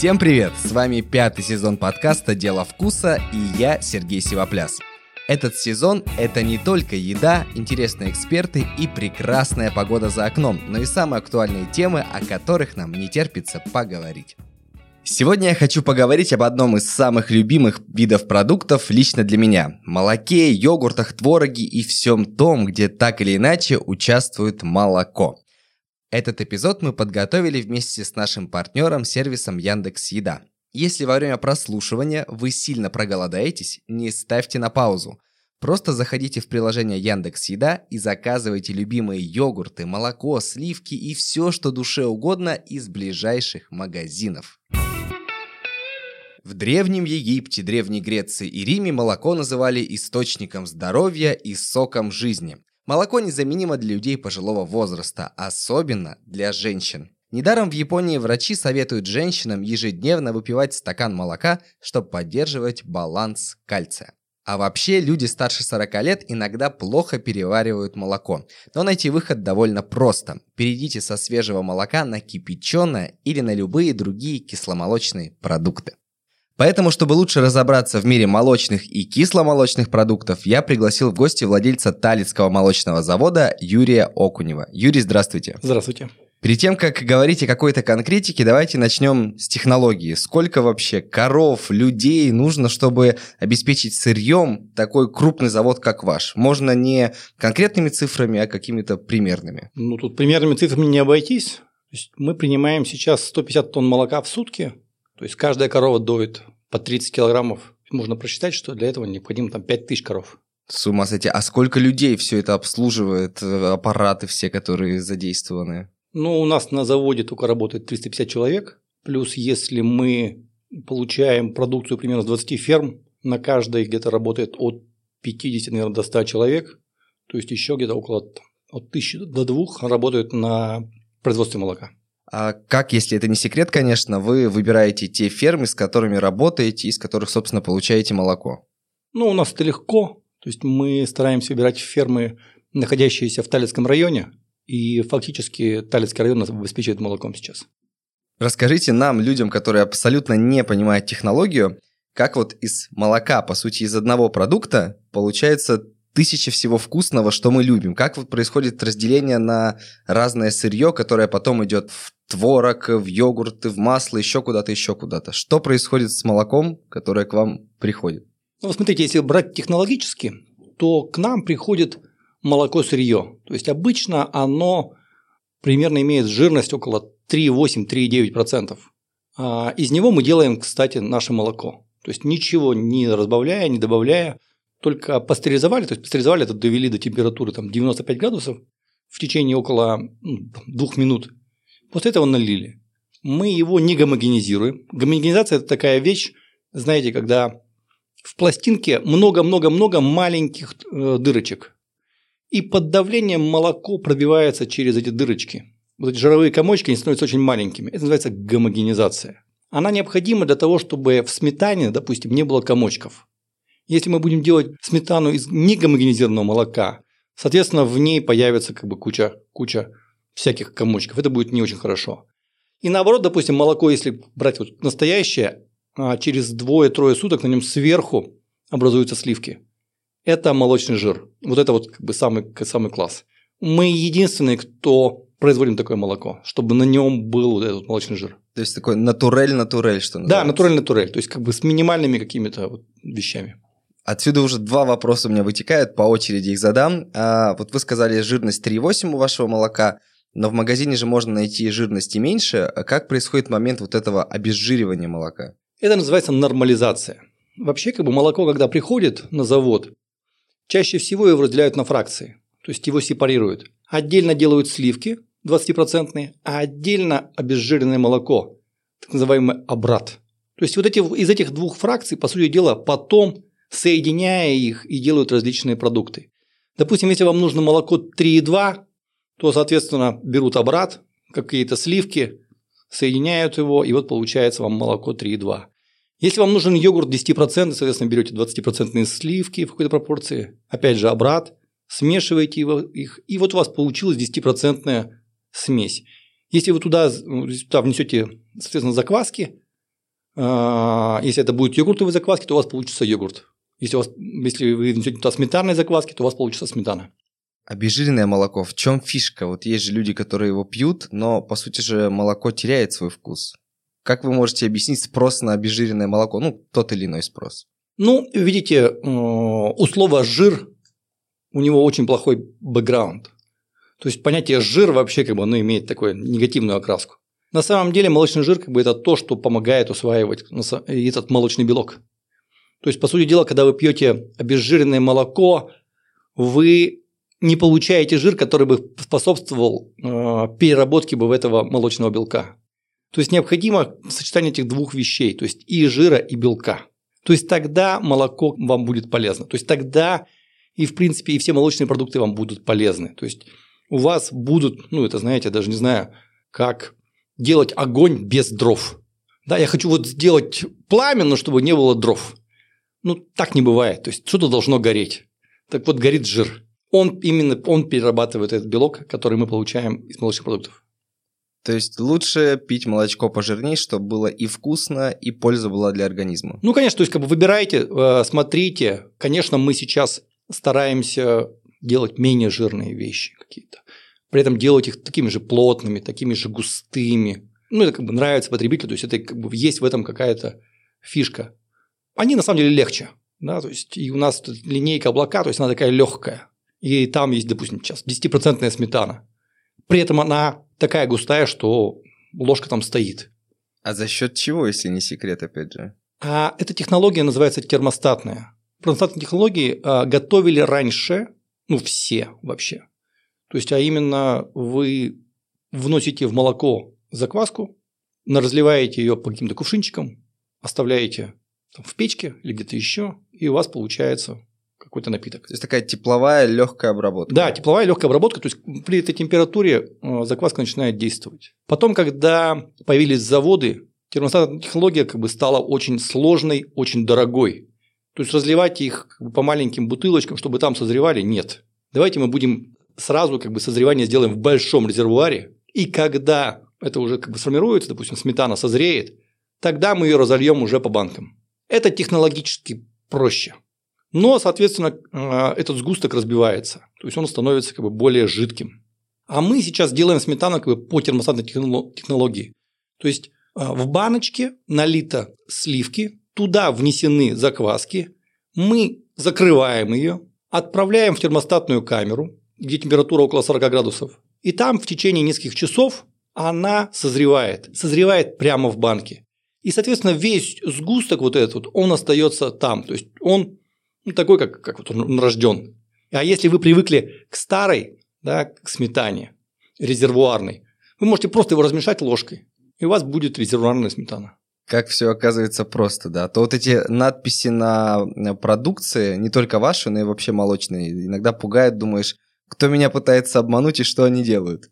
Всем привет! С вами пятый сезон подкаста «Дело вкуса» и я, Сергей Сивопляс. Этот сезон – это не только еда, интересные эксперты и прекрасная погода за окном, но и самые актуальные темы, о которых нам не терпится поговорить. Сегодня я хочу поговорить об одном из самых любимых видов продуктов лично для меня – молоке, йогуртах, твороге и всем том, где так или иначе участвует молоко. Этот эпизод мы подготовили вместе с нашим партнером сервисом Яндекс Еда. Если во время прослушивания вы сильно проголодаетесь, не ставьте на паузу. Просто заходите в приложение Яндекс Еда и заказывайте любимые йогурты, молоко, сливки и все, что душе угодно из ближайших магазинов. В Древнем Египте, Древней Греции и Риме молоко называли источником здоровья и соком жизни. Молоко незаменимо для людей пожилого возраста, особенно для женщин. Недаром в Японии врачи советуют женщинам ежедневно выпивать стакан молока, чтобы поддерживать баланс кальция. А вообще люди старше 40 лет иногда плохо переваривают молоко. Но найти выход довольно просто. Перейдите со свежего молока на кипяченое или на любые другие кисломолочные продукты. Поэтому, чтобы лучше разобраться в мире молочных и кисломолочных продуктов, я пригласил в гости владельца Талицкого молочного завода Юрия Окунева. Юрий, здравствуйте. Здравствуйте. Перед тем, как говорить о какой-то конкретике, давайте начнем с технологии. Сколько вообще коров, людей нужно, чтобы обеспечить сырьем такой крупный завод, как ваш? Можно не конкретными цифрами, а какими-то примерными. Ну, тут примерными цифрами не обойтись. Мы принимаем сейчас 150 тонн молока в сутки, то есть каждая корова доит по 30 килограммов. Можно просчитать, что для этого необходимо там 5 тысяч коров. С ума сойти. А сколько людей все это обслуживает, э, аппараты все, которые задействованы? Ну, у нас на заводе только работает 350 человек. Плюс, если мы получаем продукцию примерно с 20 ферм, на каждой где-то работает от 50, наверное, до 100 человек. То есть еще где-то около от 1000 до 2 работают на производстве молока. А как, если это не секрет, конечно, вы выбираете те фермы, с которыми работаете, из которых, собственно, получаете молоко? Ну, у нас это легко. То есть мы стараемся выбирать фермы, находящиеся в Талицком районе, и фактически Талицкий район нас обеспечивает молоком сейчас. Расскажите нам, людям, которые абсолютно не понимают технологию, как вот из молока, по сути, из одного продукта получается тысячи всего вкусного, что мы любим. Как вот происходит разделение на разное сырье, которое потом идет в творог, в йогурты, в масло, еще куда-то, еще куда-то. Что происходит с молоком, которое к вам приходит? Ну, смотрите, если брать технологически, то к нам приходит молоко сырье. То есть обычно оно примерно имеет жирность около 3,8-3,9%. А из него мы делаем, кстати, наше молоко. То есть ничего не разбавляя, не добавляя, только пастеризовали, то есть пастеризовали это довели до температуры там, 95 градусов в течение около ну, двух минут – После этого налили. Мы его не гомогенизируем. Гомогенизация – это такая вещь, знаете, когда в пластинке много-много-много маленьких э, дырочек. И под давлением молоко пробивается через эти дырочки. Вот эти жировые комочки, они становятся очень маленькими. Это называется гомогенизация. Она необходима для того, чтобы в сметане, допустим, не было комочков. Если мы будем делать сметану из негомогенизированного молока, соответственно, в ней появится как бы куча, куча всяких комочков, это будет не очень хорошо. И наоборот, допустим, молоко, если брать вот настоящее, а через двое-трое суток на нем сверху образуются сливки. Это молочный жир. Вот это вот как бы самый, самый класс. Мы единственные, кто производим такое молоко, чтобы на нем был вот этот молочный жир. То есть такой натурель-натурель, что называется? Да, натурель-натурель, то есть как бы с минимальными какими-то вот вещами. Отсюда уже два вопроса у меня вытекают, по очереди их задам. А, вот вы сказали жирность 3,8 у вашего молока. Но в магазине же можно найти жирности меньше. А как происходит момент вот этого обезжиривания молока? Это называется нормализация. Вообще, как бы молоко, когда приходит на завод, чаще всего его разделяют на фракции. То есть его сепарируют. Отдельно делают сливки 20%, а отдельно обезжиренное молоко, так называемый обрат. То есть вот эти, из этих двух фракций, по сути дела, потом, соединяя их, и делают различные продукты. Допустим, если вам нужно молоко 3,2, то, соответственно, берут обрат, какие-то сливки, соединяют его, и вот получается вам молоко 3,2. Если вам нужен йогурт 10%, соответственно, берете 20% сливки в какой-то пропорции, опять же, обрат, смешиваете его, их, и вот у вас получилась 10% смесь. Если вы туда, туда внесете, соответственно, закваски, А, если это будет йогуртовые закваски, то у вас получится йогурт. Если, у вас, если вы внесете туда сметанные закваски, то у вас получится сметана. Обезжиренное молоко, в чем фишка? Вот есть же люди, которые его пьют, но по сути же молоко теряет свой вкус. Как вы можете объяснить спрос на обезжиренное молоко? Ну, тот или иной спрос. Ну, видите, э, у слова «жир» у него очень плохой бэкграунд. То есть понятие «жир» вообще как бы оно имеет такую негативную окраску. На самом деле молочный жир как бы это то, что помогает усваивать этот молочный белок. То есть, по сути дела, когда вы пьете обезжиренное молоко, вы не получаете жир, который бы способствовал э, переработке бы этого молочного белка. То есть необходимо сочетание этих двух вещей, то есть и жира, и белка. То есть тогда молоко вам будет полезно. То есть тогда и в принципе и все молочные продукты вам будут полезны. То есть у вас будут, ну это знаете, даже не знаю, как делать огонь без дров. Да, я хочу вот сделать пламя, но чтобы не было дров. Ну, так не бывает. То есть что-то должно гореть. Так вот, горит жир. Он именно он перерабатывает этот белок, который мы получаем из молочных продуктов. То есть лучше пить молочко пожирнее, чтобы было и вкусно, и польза была для организма. Ну, конечно, то есть как бы выбирайте, э, смотрите. Конечно, мы сейчас стараемся делать менее жирные вещи какие-то. При этом делать их такими же плотными, такими же густыми. Ну, это как бы нравится потребителю, то есть это как бы есть в этом какая-то фишка. Они на самом деле легче. Да, то есть и у нас линейка облака, то есть она такая легкая. И там есть, допустим, сейчас 10% сметана. При этом она такая густая, что ложка там стоит. А за счет чего, если не секрет, опять же? А эта технология называется термостатная. Термостатные технологии а, готовили раньше, ну все вообще. То есть, а именно вы вносите в молоко закваску, разливаете ее по каким-то кувшинчикам, оставляете там, в печке или где-то еще, и у вас получается какой-то напиток. То есть такая тепловая легкая обработка. Да, тепловая легкая обработка. То есть при этой температуре э, закваска начинает действовать. Потом, когда появились заводы, термостатная технология как бы стала очень сложной, очень дорогой. То есть разливать их по маленьким бутылочкам, чтобы там созревали, нет. Давайте мы будем сразу как бы созревание сделаем в большом резервуаре, и когда это уже как бы сформируется, допустим, сметана созреет, тогда мы ее разольем уже по банкам. Это технологически проще. Но, соответственно, э, этот сгусток разбивается, то есть он становится как бы более жидким. А мы сейчас делаем сметану как бы по термостатной технологии. То есть э, в баночке налито сливки, туда внесены закваски, мы закрываем ее, отправляем в термостатную камеру, где температура около 40 градусов, и там в течение нескольких часов она созревает, созревает прямо в банке. И, соответственно, весь сгусток вот этот, он остается там. То есть он ну, такой, как, как вот он рожден. А если вы привыкли к старой, да, к сметане, резервуарной, вы можете просто его размешать ложкой, и у вас будет резервуарная сметана. Как все оказывается просто, да. То вот эти надписи на продукции, не только ваши, но и вообще молочные, иногда пугают, думаешь, кто меня пытается обмануть и что они делают.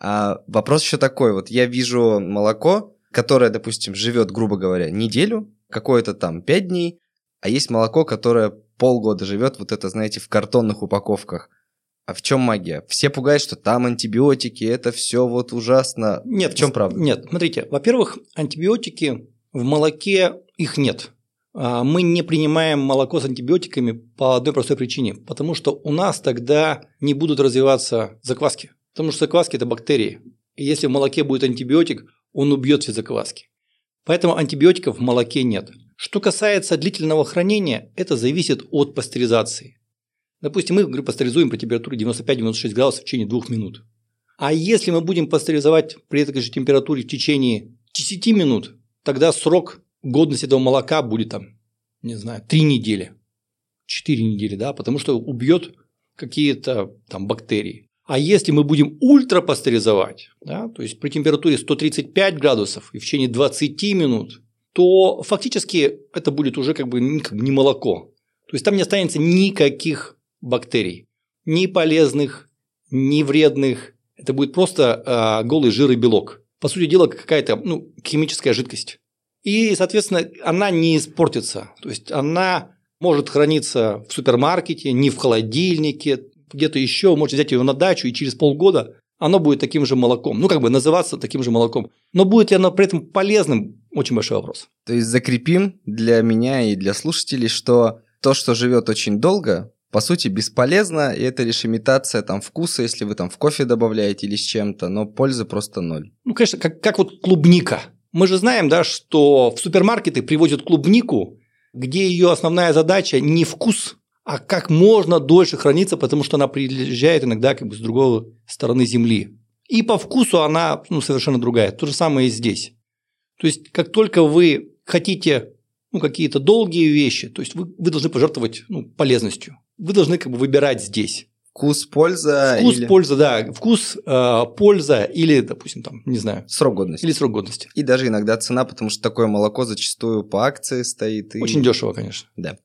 А вопрос еще такой, вот я вижу молоко, которое, допустим, живет, грубо говоря, неделю, какое-то там 5 дней, а есть молоко, которое полгода живет, вот это, знаете, в картонных упаковках. А в чем магия? Все пугают, что там антибиотики, это все вот ужасно. Нет, в чем правда? Нет, смотрите, во-первых, антибиотики в молоке их нет. А, мы не принимаем молоко с антибиотиками по одной простой причине, потому что у нас тогда не будут развиваться закваски, потому что закваски – это бактерии. И если в молоке будет антибиотик, он убьет все закваски. Поэтому антибиотиков в молоке нет. Что касается длительного хранения, это зависит от пастеризации. Допустим, мы говорю, пастеризуем при температуре 95-96 градусов в течение двух минут. А если мы будем пастеризовать при этой же температуре в течение 10 минут, тогда срок годности этого молока будет там, не знаю, 3 недели, 4 недели, да, потому что убьет какие-то там бактерии. А если мы будем ультрапастеризовать, да, то есть при температуре 135 градусов и в течение 20 минут, то фактически это будет уже как бы, не молоко. То есть там не останется никаких бактерий, ни полезных, ни вредных. Это будет просто э, голый жир и белок. По сути дела, какая-то ну, химическая жидкость. И, соответственно, она не испортится. То есть она может храниться в супермаркете, не в холодильнике, где-то еще, можете взять ее на дачу, и через полгода оно будет таким же молоком. Ну, как бы называться таким же молоком. Но будет ли оно при этом полезным? Очень большой вопрос. То есть закрепим для меня и для слушателей, что то, что живет очень долго, по сути, бесполезно, и это лишь имитация там вкуса, если вы там в кофе добавляете или с чем-то, но пользы просто ноль. Ну, конечно, как, как вот клубника. Мы же знаем, да, что в супермаркеты привозят клубнику, где ее основная задача не вкус, а как можно дольше храниться, потому что она приезжает иногда как бы с другой стороны земли. И по вкусу она ну, совершенно другая. То же самое и здесь. То есть, как только вы хотите ну, какие-то долгие вещи, то есть вы, вы должны пожертвовать ну, полезностью. Вы должны как бы выбирать здесь. Вкус, польза. Вкус, или... польза, да. Вкус, э, польза или, допустим, там, не знаю. Срок годности. Или срок годности. И даже иногда цена, потому что такое молоко зачастую по акции стоит. И... Очень дешево, конечно. Да.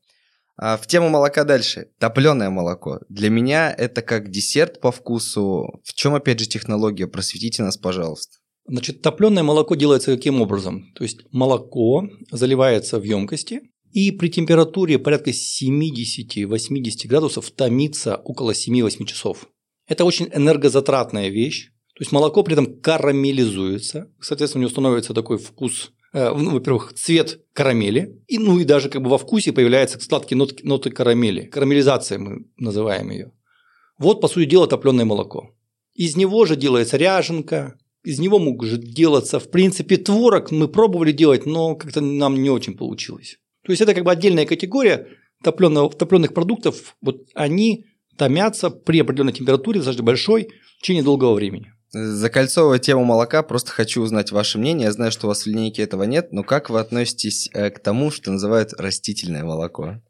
А в тему молока дальше. Топленое молоко. Для меня это как десерт по вкусу. В чем, опять же, технология? Просветите нас, пожалуйста. Значит, топленое молоко делается каким образом? То есть молоко заливается в емкости и при температуре порядка 70-80 градусов томится около 7-8 часов. Это очень энергозатратная вещь. То есть молоко при этом карамелизуется, соответственно, у него становится такой вкус э, ну, во-первых, цвет карамели, и, ну и даже как бы во вкусе появляются сладкие ноты, ноты карамели. Карамелизация мы называем ее. Вот, по сути дела, топленое молоко. Из него же делается ряженка, из него может делаться, в принципе, творог. Мы пробовали делать, но как-то нам не очень получилось. То есть это как бы отдельная категория топленых, топленых продуктов. Вот они томятся при определенной температуре, достаточно большой, в течение долгого времени. Закольцовывая тему молока, просто хочу узнать ваше мнение. Я знаю, что у вас в линейке этого нет, но как вы относитесь э, к тому, что называют растительное молоко?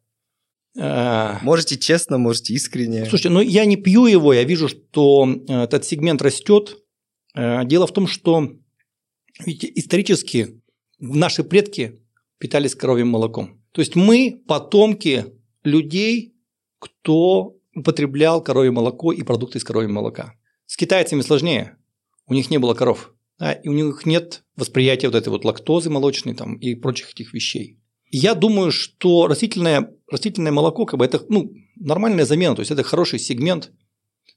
А... Можете честно, можете искренне. Слушайте, ну я не пью его, я вижу, что э, этот сегмент растет. Э, дело в том, что видите, исторически наши предки питались коровьим молоком. То есть мы потомки людей, кто употреблял коровье молоко и продукты из коровьего молока. С китайцами сложнее. У них не было коров. Да, и у них нет восприятия вот этой вот лактозы молочной там, и прочих этих вещей. Я думаю, что растительное, растительное молоко как бы это ну, нормальная замена, то есть это хороший сегмент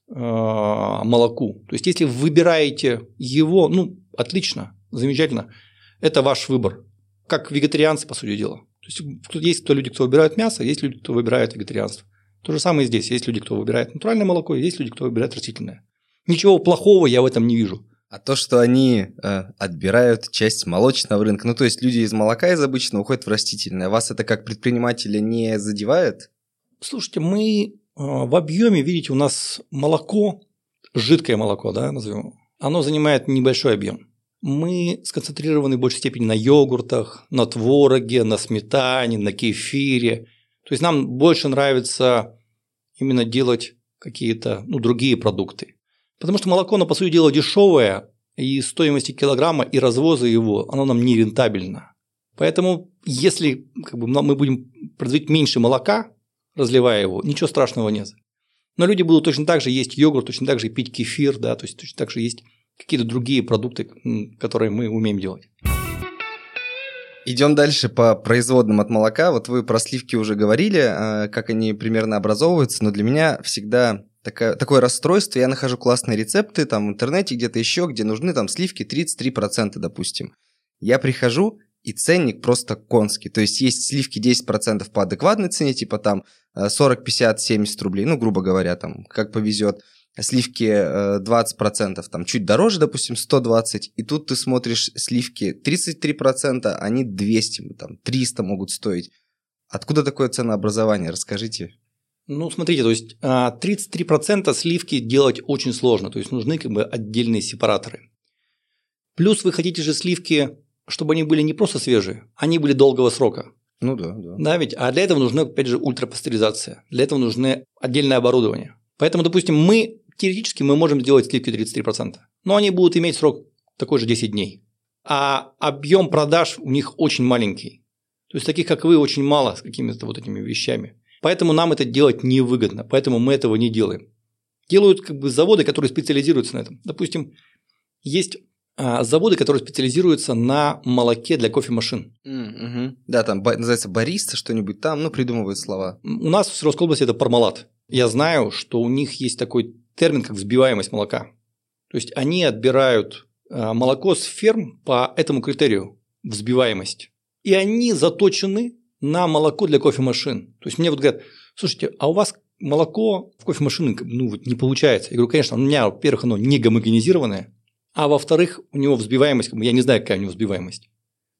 молоку. То есть если вы выбираете его, ну отлично, замечательно, это ваш выбор. Как вегетарианцы, по сути дела. То есть есть кто люди, кто выбирают мясо, есть люди, кто выбирает вегетарианство. То же самое и здесь. Есть люди, кто выбирает натуральное молоко, есть люди, кто выбирает растительное. Ничего плохого я в этом не вижу. А то, что они э, отбирают часть молочного рынка, ну то есть люди из молока из обычного уходят в растительное, вас это как предпринимателя не задевает? Слушайте, мы э, в объеме, видите, у нас молоко, жидкое молоко, да, назовем, оно занимает небольшой объем. Мы сконцентрированы в большей степени на йогуртах, на твороге, на сметане, на кефире. То есть нам больше нравится именно делать какие-то ну, другие продукты. Потому что молоко, оно, по сути дела, дешевое, и стоимости килограмма и развоза его, оно нам не рентабельно. Поэтому, если как бы, мы будем производить меньше молока, разливая его, ничего страшного нет. Но люди будут точно так же есть йогурт, точно так же пить кефир, да, то есть точно так же есть какие-то другие продукты, которые мы умеем делать. Идем дальше по производным от молока. Вот вы про сливки уже говорили, а, как они примерно образовываются, но для меня всегда такое, такое расстройство. Я нахожу классные рецепты там в интернете, где-то еще, где нужны там сливки 33%, допустим. Я прихожу, и ценник просто конский. То есть есть сливки 10% по адекватной цене, типа там 40, 50, 70 рублей, ну, грубо говоря, там, как повезет. Сливки 20%, э, там, чуть дороже, допустим, 120, и тут ты смотришь сливки 33%, они 200, там, 300 могут стоить. Откуда такое ценообразование? Расскажите. Ну, смотрите, то есть 33% а, сливки делать очень сложно, то есть нужны как бы отдельные сепараторы. Плюс вы хотите же сливки, чтобы они были не просто свежие, они были долгого срока. Ну да, да. Да, ведь, а для этого нужна, опять же, ультрапастеризация. Для этого нужны отдельное оборудование. Поэтому, допустим, мы теоретически мы можем сделать сливки 33%, но они будут иметь срок такой же 10 дней. А объем продаж у них очень маленький. То есть таких, как вы, очень мало с какими-то вот этими вещами. Поэтому нам это делать невыгодно, поэтому мы этого не делаем. Делают как бы заводы, которые специализируются на этом. Допустим, есть заводы, которые специализируются на молоке для кофемашин. Mm-hmm. Да, там называется бариста что-нибудь там, ну, придумывают слова. У нас в Свердловской области это пармалат. Я знаю, что у них есть такой термин, как взбиваемость молока. То есть они отбирают а, молоко с ферм по этому критерию. взбиваемость. И они заточены на молоко для кофемашин. То есть мне вот говорят, слушайте, а у вас молоко в кофемашины ну, вот не получается. Я говорю, конечно, у меня, во-первых, оно не гомогенизированное, а во-вторых, у него взбиваемость, я не знаю, какая у него взбиваемость.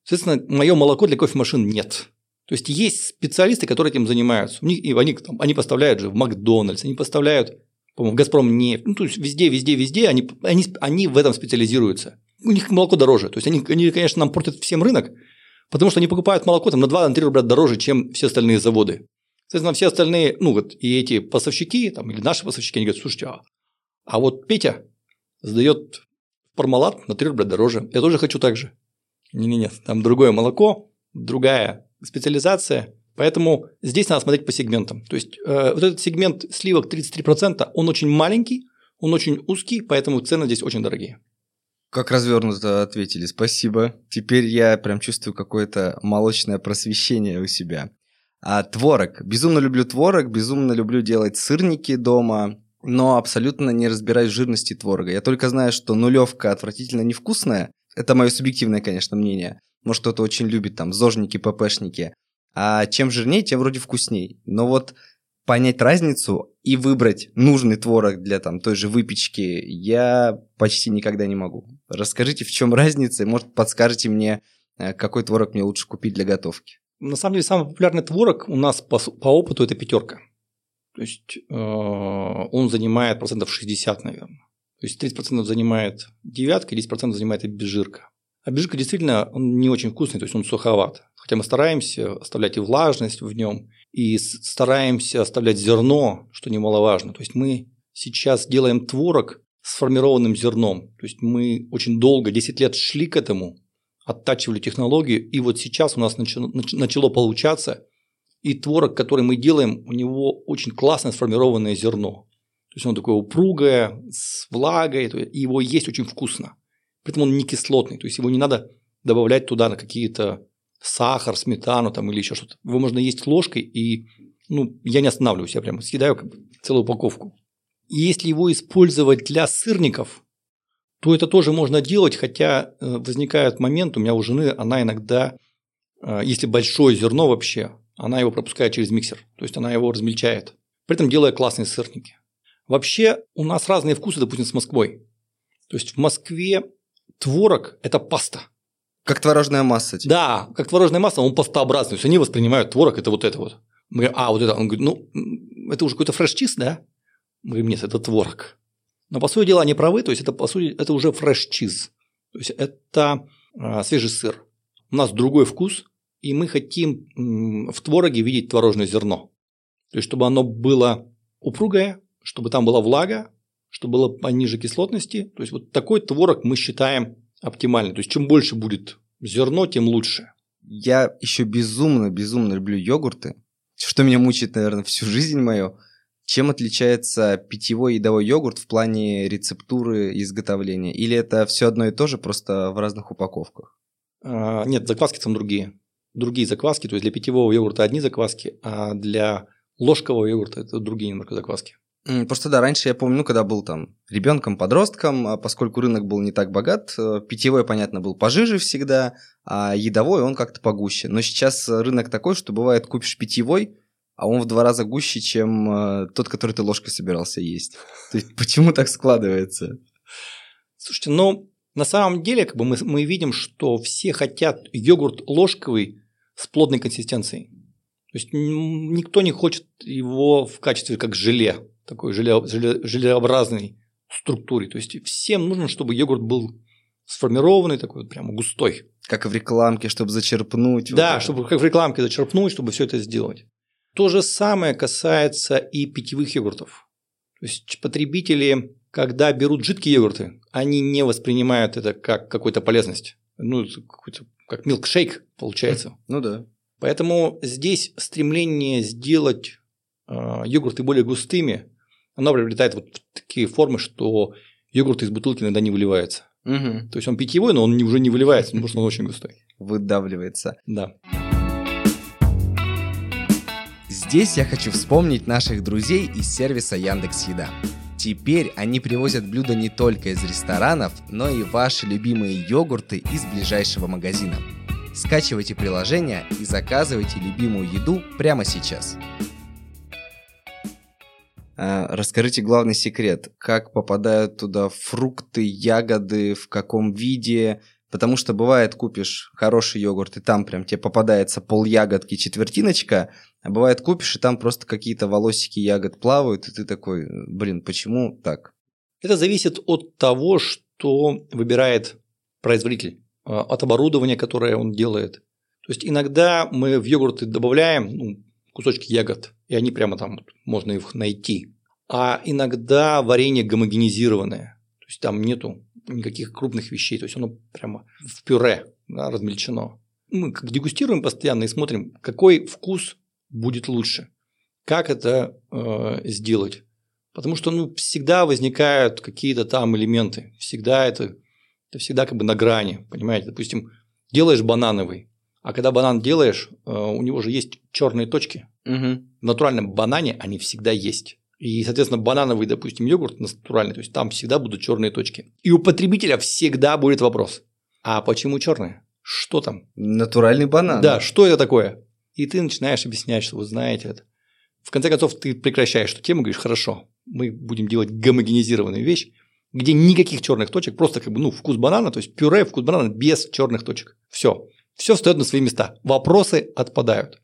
Соответственно, мое молоко для кофемашин нет. То есть есть специалисты, которые этим занимаются. У них, и они, там, они поставляют же в Макдональдс, они поставляют, по-моему, в Газпром нефть. Ну, то есть везде, везде, везде они, они, они в этом специализируются. У них молоко дороже. То есть они, они, конечно, нам портят всем рынок, потому что они покупают молоко там, на 2-3 рубля дороже, чем все остальные заводы. Соответственно, все остальные, ну вот и эти поставщики, там, или наши поставщики, они говорят, слушайте, а, а вот Петя сдает пармалат на 3 рубля дороже. Я тоже хочу так же. Не-не-не, там другое молоко, другая специализация, поэтому здесь надо смотреть по сегментам. То есть э, вот этот сегмент сливок 33%, он очень маленький, он очень узкий, поэтому цены здесь очень дорогие. Как развернуто ответили, спасибо. Теперь я прям чувствую какое-то молочное просвещение у себя. А творог. Безумно люблю творог, безумно люблю делать сырники дома, но абсолютно не разбираюсь в жирности творога. Я только знаю, что нулевка отвратительно невкусная. Это мое субъективное, конечно, мнение. Может, кто-то очень любит там зожники, ППшники. А чем жирнее, тем вроде вкусней. Но вот понять разницу и выбрать нужный творог для там той же выпечки я почти никогда не могу. Расскажите, в чем разница, и, может, подскажете мне, э, какой творог мне лучше купить для готовки. На самом деле, самый популярный творог у нас по, по опыту это пятерка. То есть э, он занимает процентов 60, наверное. То есть 30% занимает девятка, 10% занимает обезжирка. Обезжирка действительно он не очень вкусный, то есть он суховат. Хотя мы стараемся оставлять и влажность в нем, и стараемся оставлять зерно, что немаловажно. То есть мы сейчас делаем творог с формированным зерном. То есть мы очень долго, 10 лет шли к этому, оттачивали технологию, и вот сейчас у нас начало, начало получаться, и творог, который мы делаем, у него очень классное сформированное зерно. То есть он такое упругое, с влагой, и его есть очень вкусно. При этом он не кислотный, то есть его не надо добавлять туда на какие-то сахар, сметану там, или еще что-то. Его можно есть ложкой, и ну, я не останавливаюсь, я прям съедаю как бы целую упаковку. И если его использовать для сырников, то это тоже можно делать, хотя э, возникает момент, у меня у жены, она иногда, э, если большое зерно вообще, она его пропускает через миксер, то есть она его размельчает, при этом делая классные сырники. Вообще у нас разные вкусы, допустим, с Москвой. То есть в Москве творог – это паста. Как творожная масса. Типа. Да, как творожная масса, он пастообразный. То есть они воспринимают творог – это вот это вот. Мы говорим, а, вот это. Он говорит, ну, это уже какой-то фреш-чиз, да? Мы говорим, нет, это творог. Но по сути дела они правы, то есть это по сути это уже фреш-чиз. То есть это а, свежий сыр. У нас другой вкус, и мы хотим в твороге видеть творожное зерно. То есть чтобы оно было упругое, чтобы там была влага, чтобы было пониже кислотности. То есть вот такой творог мы считаем оптимальным. То есть чем больше будет зерно, тем лучше. Я еще безумно, безумно люблю йогурты. Что меня мучает, наверное, всю жизнь мою. Чем отличается питьевой и едовой йогурт в плане рецептуры изготовления? Или это все одно и то же, просто в разных упаковках? А, нет, закваски там другие. Другие закваски, то есть для питьевого йогурта одни закваски, а для ложкового йогурта это другие немного закваски. Просто да, раньше я помню, ну, когда был там ребенком, подростком, а поскольку рынок был не так богат, э, питьевой, понятно, был пожиже всегда, а едовой он как-то погуще. Но сейчас рынок такой, что бывает купишь питьевой, а он в два раза гуще, чем э, тот, который ты ложкой собирался есть. То есть почему так складывается? Слушайте, ну на самом деле как бы мы, мы видим, что все хотят йогурт ложковый с плотной консистенцией. То есть никто не хочет его в качестве как желе такой желе, желе, желеобразной структуре. То есть всем нужно, чтобы йогурт был сформированный, такой вот прямо густой. Как в рекламке, чтобы зачерпнуть. Да, вот чтобы как в рекламке зачерпнуть, чтобы все это сделать. То же самое касается и питьевых йогуртов. То есть потребители, когда берут жидкие йогурты, они не воспринимают это как какую-то полезность. Ну, как милкшейк получается. Ну да. Поэтому здесь стремление сделать э, йогурты более густыми оно приобретает вот такие формы, что йогурт из бутылки иногда не выливается. Угу. То есть он питьевой, но он уже не выливается, потому что он очень густой. Выдавливается. Да. Здесь я хочу вспомнить наших друзей из сервиса Яндекс Еда. Теперь они привозят блюда не только из ресторанов, но и ваши любимые йогурты из ближайшего магазина. Скачивайте приложение и заказывайте любимую еду прямо сейчас. А, расскажите главный секрет. Как попадают туда фрукты, ягоды, в каком виде? Потому что бывает, купишь хороший йогурт, и там прям тебе попадается пол ягодки, четвертиночка, а бывает, купишь, и там просто какие-то волосики ягод плавают, и ты такой, блин, почему так? Это зависит от того, что выбирает производитель, а, от оборудования, которое он делает. То есть иногда мы в йогурты добавляем ну, кусочки ягод, и они прямо там можно их найти. А иногда варенье гомогенизированное, то есть там нету никаких крупных вещей, то есть оно прямо в пюре да, размельчено. Мы дегустируем постоянно и смотрим, какой вкус будет лучше, как это э, сделать. Потому что ну, всегда возникают какие-то там элементы, всегда это, это всегда как бы на грани, понимаете, допустим, делаешь банановый, а когда банан делаешь, э, у него же есть черные точки. Угу. В натуральном банане они всегда есть. И, соответственно, банановый, допустим, йогурт натуральный, то есть там всегда будут черные точки. И у потребителя всегда будет вопрос: а почему черные? Что там? Натуральный банан. Да, что это такое? И ты начинаешь объяснять, что вы знаете это. В конце концов, ты прекращаешь эту тему, говоришь, хорошо, мы будем делать гомогенизированную вещь, где никаких черных точек, просто как бы, ну, вкус банана, то есть пюре, вкус банана без черных точек. Все. Все встает на свои места. Вопросы отпадают.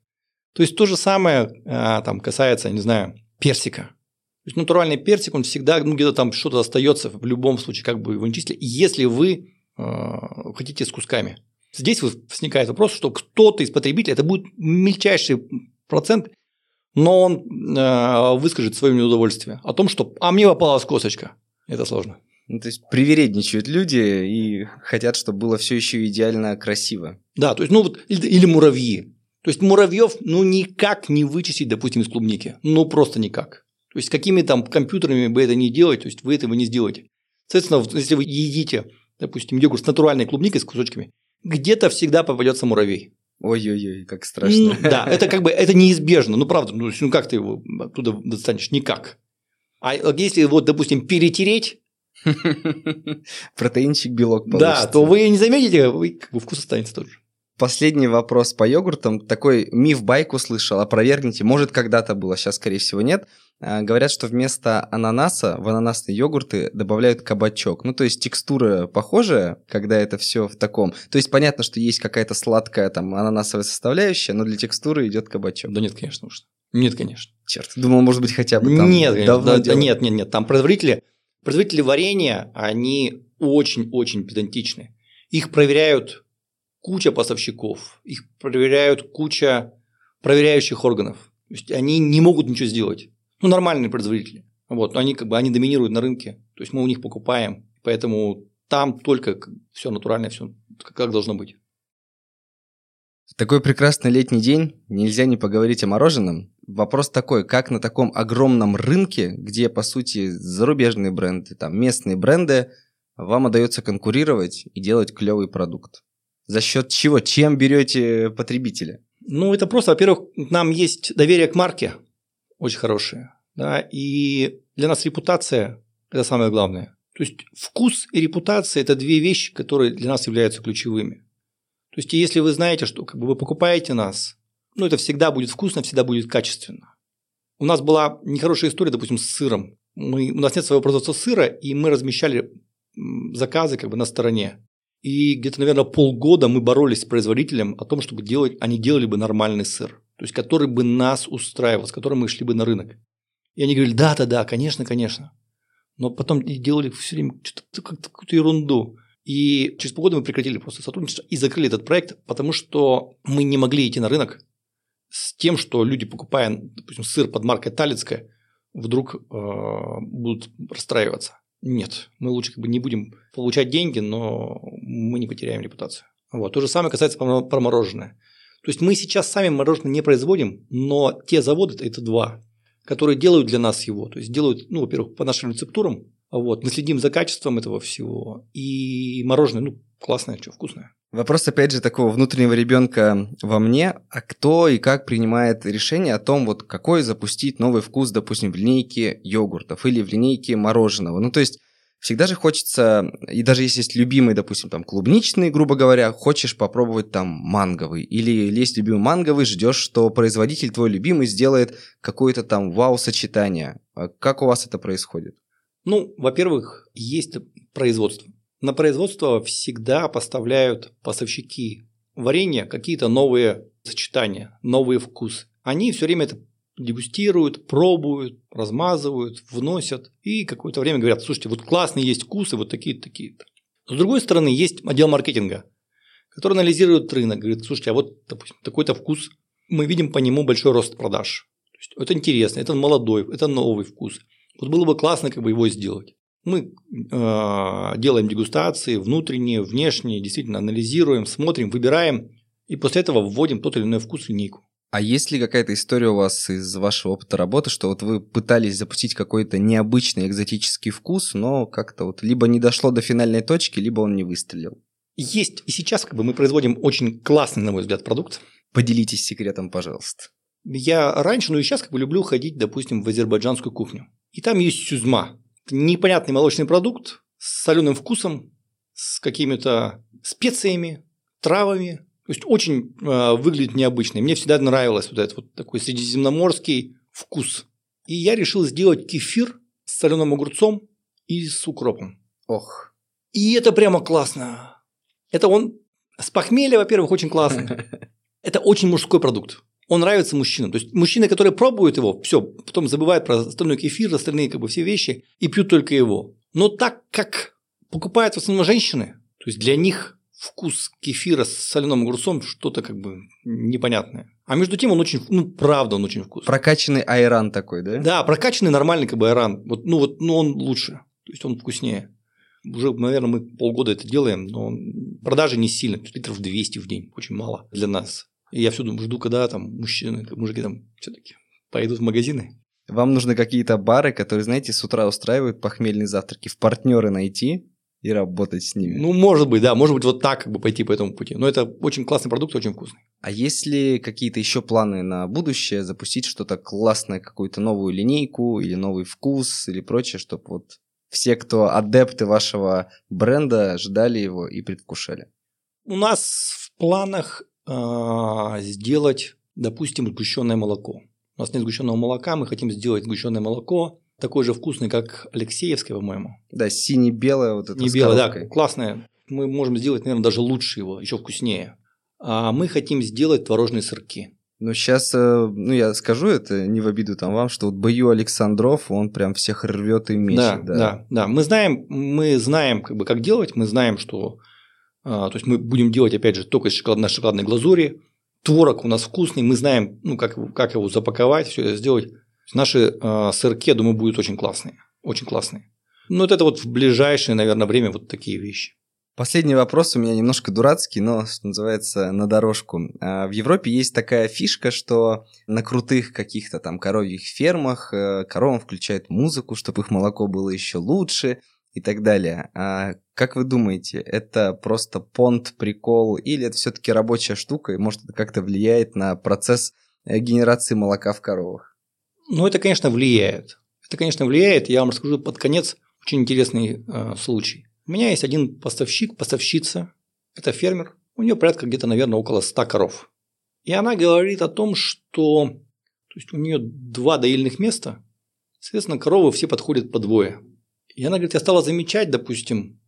То есть то же самое а, там касается, не знаю, персика. То есть натуральный персик, он всегда ну, где-то там что-то остается в любом случае, как бы его не числили, если вы э, хотите с кусками. Здесь возникает вопрос, что кто-то из потребителей, это будет мельчайший процент, но он э, выскажет свое неудовольствие о том, что «а мне попалась косточка». Это сложно. Ну, то есть привередничают люди и хотят, чтобы было все еще идеально красиво. Да, то есть, ну вот, или, или муравьи. То есть муравьев ну никак не вычистить, допустим, из клубники. Ну просто никак. То есть какими там компьютерами бы это не делать, то есть вы этого не сделаете. Соответственно, если вы едите, допустим, йогурт с натуральной клубникой с кусочками, где-то всегда попадется муравей. Ой-ой-ой, как страшно. Ну, да, это как бы это неизбежно. Ну правда, ну, ну как ты его оттуда достанешь? Никак. А если вот, допустим, перетереть, протеинчик, белок получится. Да, то вы не заметите, вкус останется тот же. Последний вопрос по йогуртам. Такой миф-байк услышал, опровергните. Может, когда-то было, сейчас, скорее всего, нет. А, говорят, что вместо ананаса в ананасные йогурты добавляют кабачок. Ну, то есть текстура похожая, когда это все в таком. То есть понятно, что есть какая-то сладкая там ананасовая составляющая, но для текстуры идет кабачок. Да нет, конечно, уж. Нет, конечно. Черт, думал, может быть, хотя бы там Нет, конечно, да, да, нет, нет, нет. Там производители, производители варенья, они очень-очень педантичны. Их проверяют куча поставщиков, их проверяют куча проверяющих органов. То есть они не могут ничего сделать. Ну, нормальные производители. Вот, но они как бы они доминируют на рынке. То есть мы у них покупаем, поэтому там только все натуральное, все как должно быть. В такой прекрасный летний день нельзя не поговорить о мороженом. Вопрос такой, как на таком огромном рынке, где, по сути, зарубежные бренды, там, местные бренды, вам удается конкурировать и делать клевый продукт? За счет чего? Чем берете потребителя? Ну, это просто, во-первых, нам есть доверие к марке очень хорошее. Да, и для нас репутация – это самое главное. То есть вкус и репутация – это две вещи, которые для нас являются ключевыми. То есть если вы знаете, что как бы вы покупаете нас, ну, это всегда будет вкусно, всегда будет качественно. У нас была нехорошая история, допустим, с сыром. Мы, у нас нет своего производства сыра, и мы размещали заказы как бы на стороне. И где-то, наверное, полгода мы боролись с производителем о том, чтобы делать, они делали бы нормальный сыр. То есть, который бы нас устраивал, с которым мы шли бы на рынок. И они говорили, да, да, да, конечно, конечно. Но потом делали все время какую-то ерунду. И через полгода мы прекратили просто сотрудничество и закрыли этот проект, потому что мы не могли идти на рынок с тем, что люди, покупая, допустим, сыр под маркой Талицкая, вдруг э, будут расстраиваться. Нет, мы лучше как бы не будем получать деньги, но мы не потеряем репутацию. Вот. То же самое касается про мороженое. То есть мы сейчас сами мороженое не производим, но те заводы, это два, которые делают для нас его. То есть делают, ну, во-первых, по нашим рецептурам, вот, мы следим за качеством этого всего. И мороженое, ну, классное, что, вкусное. Вопрос, опять же, такого внутреннего ребенка во мне. А кто и как принимает решение о том, вот какой запустить новый вкус, допустим, в линейке йогуртов или в линейке мороженого? Ну, то есть Всегда же хочется, и даже если есть любимый, допустим, там клубничный, грубо говоря, хочешь попробовать там манговый. Или есть любимый манговый, ждешь, что производитель твой любимый сделает какое-то там вау-сочетание. А как у вас это происходит? Ну, во-первых, есть производство. На производство всегда поставляют поставщики варенья какие-то новые сочетания, новые вкусы. Они все время это дегустируют, пробуют, размазывают, вносят и какое-то время говорят, слушайте, вот классные есть вкусы, вот такие-то, такие-то. С другой стороны, есть отдел маркетинга, который анализирует рынок, говорит, слушайте, а вот, допустим, такой-то вкус, мы видим по нему большой рост продаж. То есть, это интересно, это молодой, это новый вкус. Вот было бы классно как бы его сделать. Мы э, делаем дегустации внутренние, внешние, действительно анализируем, смотрим, выбираем, и после этого вводим тот или иной вкус в линейку. А есть ли какая-то история у вас из вашего опыта работы, что вот вы пытались запустить какой-то необычный экзотический вкус, но как-то вот либо не дошло до финальной точки, либо он не выстрелил? Есть. И сейчас как бы мы производим очень классный, на мой взгляд, продукт. Поделитесь секретом, пожалуйста. Я раньше, ну и сейчас как бы люблю ходить, допустим, в азербайджанскую кухню. И там есть сюзма. Непонятный молочный продукт с соленым вкусом, с какими-то специями, травами, то есть очень э, выглядит необычно. Мне всегда нравилось вот этот вот такой средиземноморский вкус. И я решил сделать кефир с соленым огурцом и с укропом. Ох. И это прямо классно. Это он с похмелья, во-первых, очень классный. Это очень мужской продукт. Он нравится мужчинам. То есть мужчины, которые пробуют его, все, потом забывают про остальной кефир, остальные как бы все вещи и пьют только его. Но так как покупают в основном женщины, то есть для них вкус кефира с соленым огурцом что-то как бы непонятное. А между тем он очень, ну правда он очень вкусный. Прокачанный айран такой, да? Да, прокачанный нормальный как бы айран. Вот, ну вот, ну он лучше, то есть он вкуснее. Уже, наверное, мы полгода это делаем, но продажи не сильно, литров 200 в день, очень мало для нас. И я всюду жду, когда там мужчины, мужики там все-таки пойдут в магазины. Вам нужны какие-то бары, которые, знаете, с утра устраивают похмельные завтраки, в партнеры найти, и работать с ними. Ну, может быть, да, может быть, вот так как бы пойти по этому пути. Но это очень классный продукт, очень вкусный. А есть ли какие-то еще планы на будущее, запустить что-то классное, какую-то новую линейку или новый вкус или прочее, чтобы вот все, кто адепты вашего бренда, ждали его и предвкушали? У нас в планах сделать, допустим, сгущенное молоко. У нас нет сгущенного молока, мы хотим сделать сгущенное молоко такой же вкусный, как Алексеевское, по-моему. Да, сине-белое вот это Не белое, да, классное. Мы можем сделать, наверное, даже лучше его, еще вкуснее. А мы хотим сделать творожные сырки. Ну, сейчас, э, ну, я скажу это не в обиду там вам, что вот Бою Александров, он прям всех рвет и мечет. Да, да, да, да. Мы знаем, мы знаем, как бы, как делать, мы знаем, что, а, то есть мы будем делать, опять же, только из шоколадной, шоколадной глазури. Творог у нас вкусный, мы знаем, ну, как, как его запаковать, все это сделать. Наши э, сырки, я думаю, будут очень классные. Очень классные. Ну, вот это вот в ближайшее, наверное, время вот такие вещи. Последний вопрос у меня немножко дурацкий, но, что называется, на дорожку. А, в Европе есть такая фишка, что на крутых каких-то там коровьих фермах э, коровам включают музыку, чтобы их молоко было еще лучше и так далее. А как вы думаете, это просто понт, прикол, или это все-таки рабочая штука, и может это как-то влияет на процесс э, генерации молока в коровах? Ну, это, конечно, влияет. Это, конечно, влияет. Я вам расскажу под конец очень интересный э, случай. У меня есть один поставщик, поставщица. Это фермер. У нее порядка где-то, наверное, около 100 коров. И она говорит о том, что то есть у нее два доильных места, соответственно, коровы все подходят по двое. И она говорит, я стала замечать, допустим,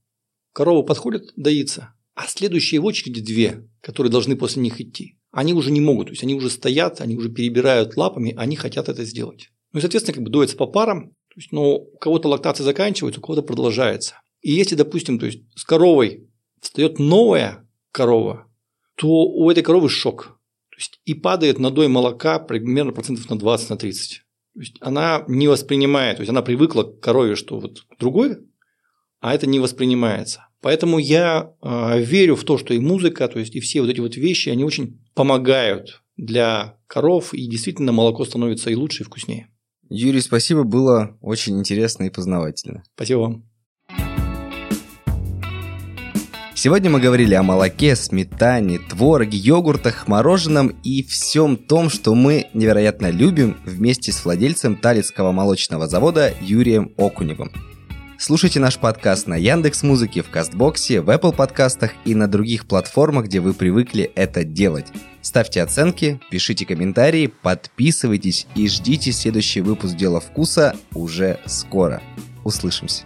коровы подходят доиться, а следующие в очереди две, которые должны после них идти они уже не могут, то есть они уже стоят, они уже перебирают лапами, они хотят это сделать. Ну и, соответственно, как бы доится по парам, то есть, но у кого-то лактация заканчивается, у кого-то продолжается. И если, допустим, то есть с коровой встает новая корова, то у этой коровы шок. То есть и падает надой молока примерно процентов на 20 на 30. То есть она не воспринимает, то есть она привыкла к корове, что вот другой, а это не воспринимается. Поэтому я э, верю в то, что и музыка, то есть и все вот эти вот вещи, они очень помогают для коров, и действительно молоко становится и лучше, и вкуснее. Юрий, спасибо, было очень интересно и познавательно. Спасибо вам. Сегодня мы говорили о молоке, сметане, твороге, йогуртах, мороженом и всем том, что мы невероятно любим вместе с владельцем Талицкого молочного завода Юрием Окуневым. Слушайте наш подкаст на Яндекс Музыке, в Кастбоксе, в Apple подкастах и на других платформах, где вы привыкли это делать. Ставьте оценки, пишите комментарии, подписывайтесь и ждите следующий выпуск «Дела вкуса» уже скоро. Услышимся.